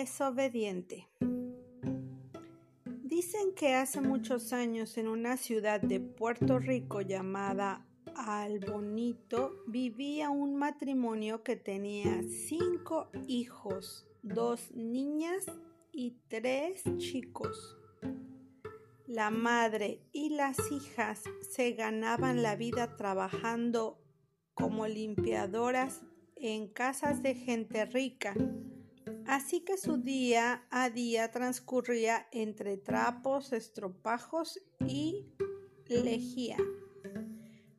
desobediente. Dicen que hace muchos años en una ciudad de Puerto Rico llamada Albonito vivía un matrimonio que tenía cinco hijos, dos niñas y tres chicos. La madre y las hijas se ganaban la vida trabajando como limpiadoras en casas de gente rica Así que su día a día transcurría entre trapos, estropajos y lejía,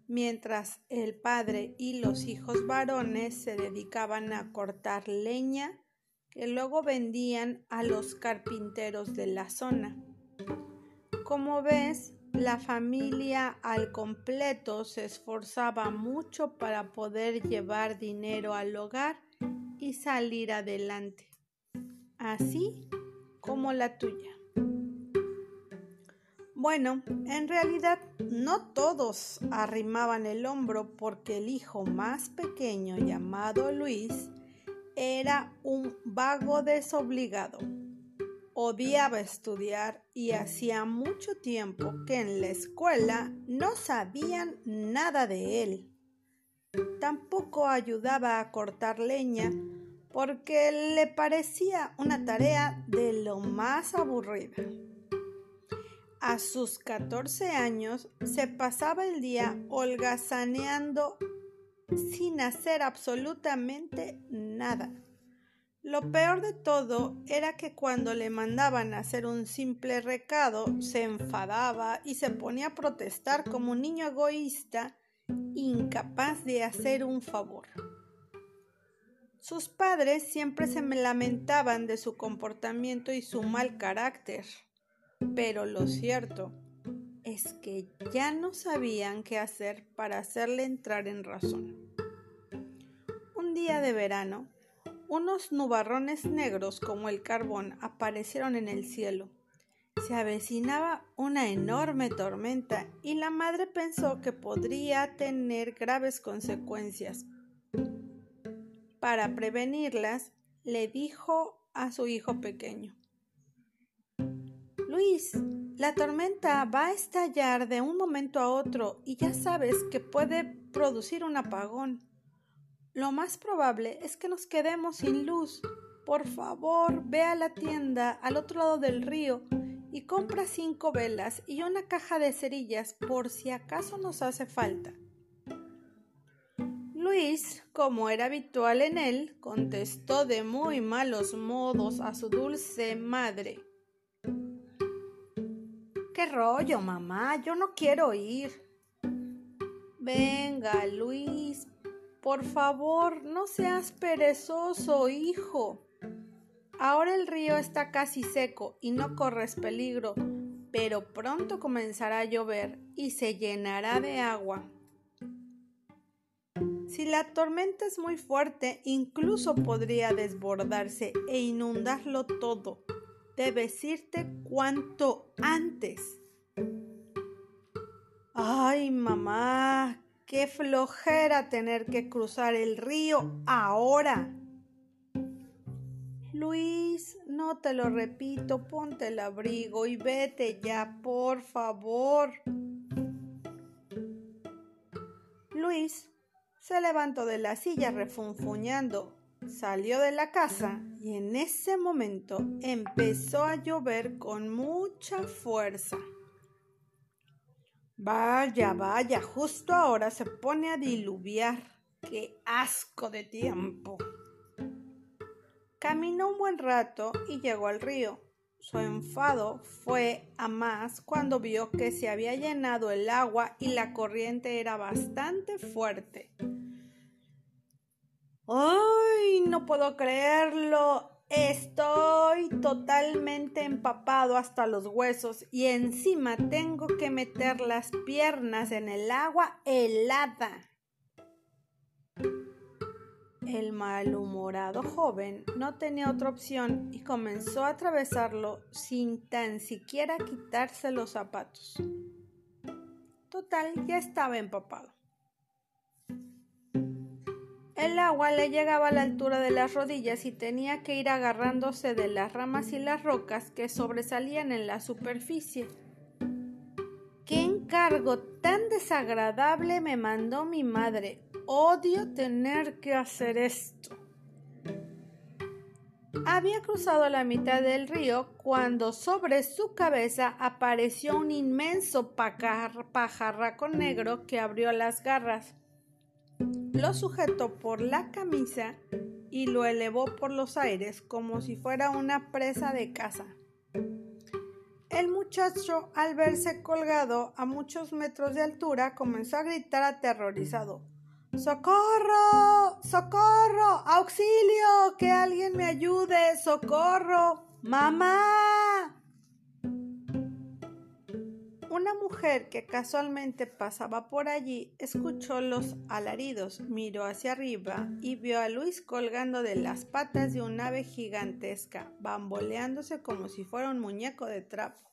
mientras el padre y los hijos varones se dedicaban a cortar leña que luego vendían a los carpinteros de la zona. Como ves, la familia al completo se esforzaba mucho para poder llevar dinero al hogar y salir adelante así como la tuya. Bueno, en realidad no todos arrimaban el hombro porque el hijo más pequeño llamado Luis era un vago desobligado. Odiaba estudiar y hacía mucho tiempo que en la escuela no sabían nada de él. Tampoco ayudaba a cortar leña porque le parecía una tarea de lo más aburrida. A sus 14 años se pasaba el día holgazaneando sin hacer absolutamente nada. Lo peor de todo era que cuando le mandaban a hacer un simple recado se enfadaba y se ponía a protestar como un niño egoísta incapaz de hacer un favor. Sus padres siempre se lamentaban de su comportamiento y su mal carácter, pero lo cierto es que ya no sabían qué hacer para hacerle entrar en razón. Un día de verano, unos nubarrones negros como el carbón aparecieron en el cielo. Se avecinaba una enorme tormenta y la madre pensó que podría tener graves consecuencias, para prevenirlas, le dijo a su hijo pequeño, Luis, la tormenta va a estallar de un momento a otro y ya sabes que puede producir un apagón. Lo más probable es que nos quedemos sin luz. Por favor, ve a la tienda al otro lado del río y compra cinco velas y una caja de cerillas por si acaso nos hace falta. Luis, como era habitual en él, contestó de muy malos modos a su dulce madre. ¿Qué rollo, mamá? Yo no quiero ir. Venga, Luis, por favor, no seas perezoso, hijo. Ahora el río está casi seco y no corres peligro, pero pronto comenzará a llover y se llenará de agua. Si la tormenta es muy fuerte, incluso podría desbordarse e inundarlo todo. Debes irte cuanto antes. Ay, mamá, qué flojera tener que cruzar el río ahora. Luis, no te lo repito, ponte el abrigo y vete ya, por favor. Luis se levantó de la silla refunfuñando, salió de la casa y en ese momento empezó a llover con mucha fuerza. Vaya, vaya, justo ahora se pone a diluviar. ¡Qué asco de tiempo! Caminó un buen rato y llegó al río. Su enfado fue a más cuando vio que se había llenado el agua y la corriente era bastante fuerte. ¡Ay! No puedo creerlo. Estoy totalmente empapado hasta los huesos y encima tengo que meter las piernas en el agua helada. El malhumorado joven no tenía otra opción y comenzó a atravesarlo sin tan siquiera quitarse los zapatos. Total, ya estaba empapado. El agua le llegaba a la altura de las rodillas y tenía que ir agarrándose de las ramas y las rocas que sobresalían en la superficie. ¡Qué encargo tan desagradable me mandó mi madre! Odio tener que hacer esto. Había cruzado la mitad del río cuando sobre su cabeza apareció un inmenso pajarraco negro que abrió las garras lo sujetó por la camisa y lo elevó por los aires como si fuera una presa de caza. El muchacho, al verse colgado a muchos metros de altura, comenzó a gritar aterrorizado. ¡Socorro! ¡Socorro! ¡Auxilio! ¡Que alguien me ayude! ¡Socorro! ¡Mamá! Una mujer que casualmente pasaba por allí escuchó los alaridos, miró hacia arriba y vio a Luis colgando de las patas de un ave gigantesca, bamboleándose como si fuera un muñeco de trapo.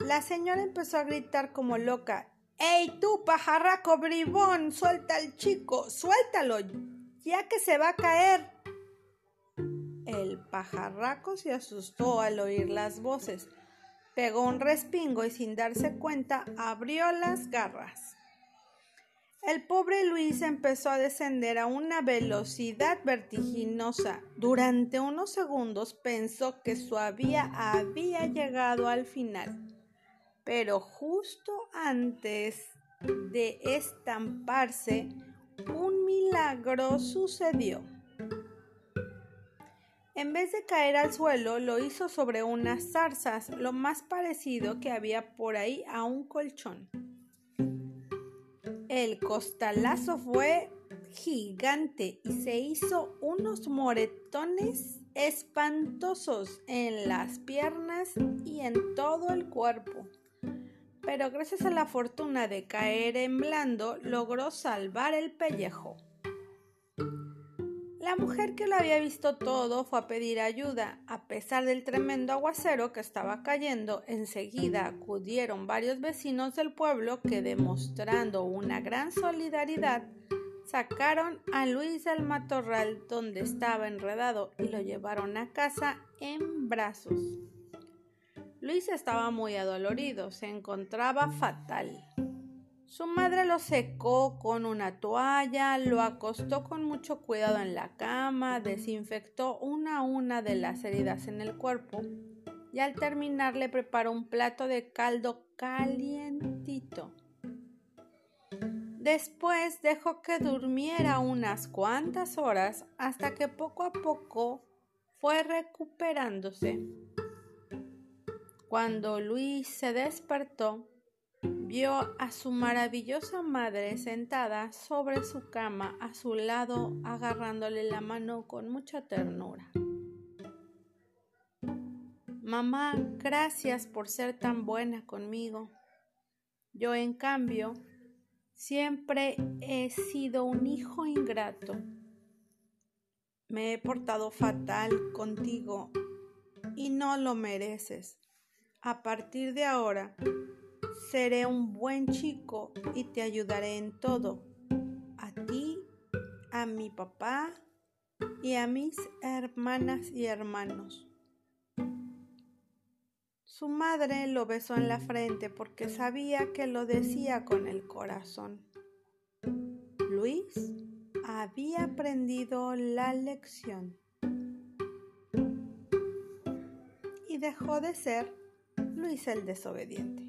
La señora empezó a gritar como loca. ¡Ey tú, pajarraco bribón! ¡Suelta al chico! ¡Suéltalo! ¡Ya que se va a caer! El pajarraco se asustó al oír las voces pegó un respingo y sin darse cuenta abrió las garras. El pobre Luis empezó a descender a una velocidad vertiginosa. Durante unos segundos pensó que su vía había llegado al final. Pero justo antes de estamparse, un milagro sucedió. En vez de caer al suelo, lo hizo sobre unas zarzas, lo más parecido que había por ahí a un colchón. El costalazo fue gigante y se hizo unos moretones espantosos en las piernas y en todo el cuerpo. Pero gracias a la fortuna de caer en blando, logró salvar el pellejo. La mujer que lo había visto todo fue a pedir ayuda. A pesar del tremendo aguacero que estaba cayendo, enseguida acudieron varios vecinos del pueblo que, demostrando una gran solidaridad, sacaron a Luis del matorral donde estaba enredado y lo llevaron a casa en brazos. Luis estaba muy adolorido, se encontraba fatal. Su madre lo secó con una toalla, lo acostó con mucho cuidado en la cama, desinfectó una a una de las heridas en el cuerpo y al terminar le preparó un plato de caldo calientito. Después dejó que durmiera unas cuantas horas hasta que poco a poco fue recuperándose. Cuando Luis se despertó, vio a su maravillosa madre sentada sobre su cama a su lado agarrándole la mano con mucha ternura. Mamá, gracias por ser tan buena conmigo. Yo, en cambio, siempre he sido un hijo ingrato. Me he portado fatal contigo y no lo mereces. A partir de ahora, Seré un buen chico y te ayudaré en todo. A ti, a mi papá y a mis hermanas y hermanos. Su madre lo besó en la frente porque sabía que lo decía con el corazón. Luis había aprendido la lección y dejó de ser Luis el desobediente.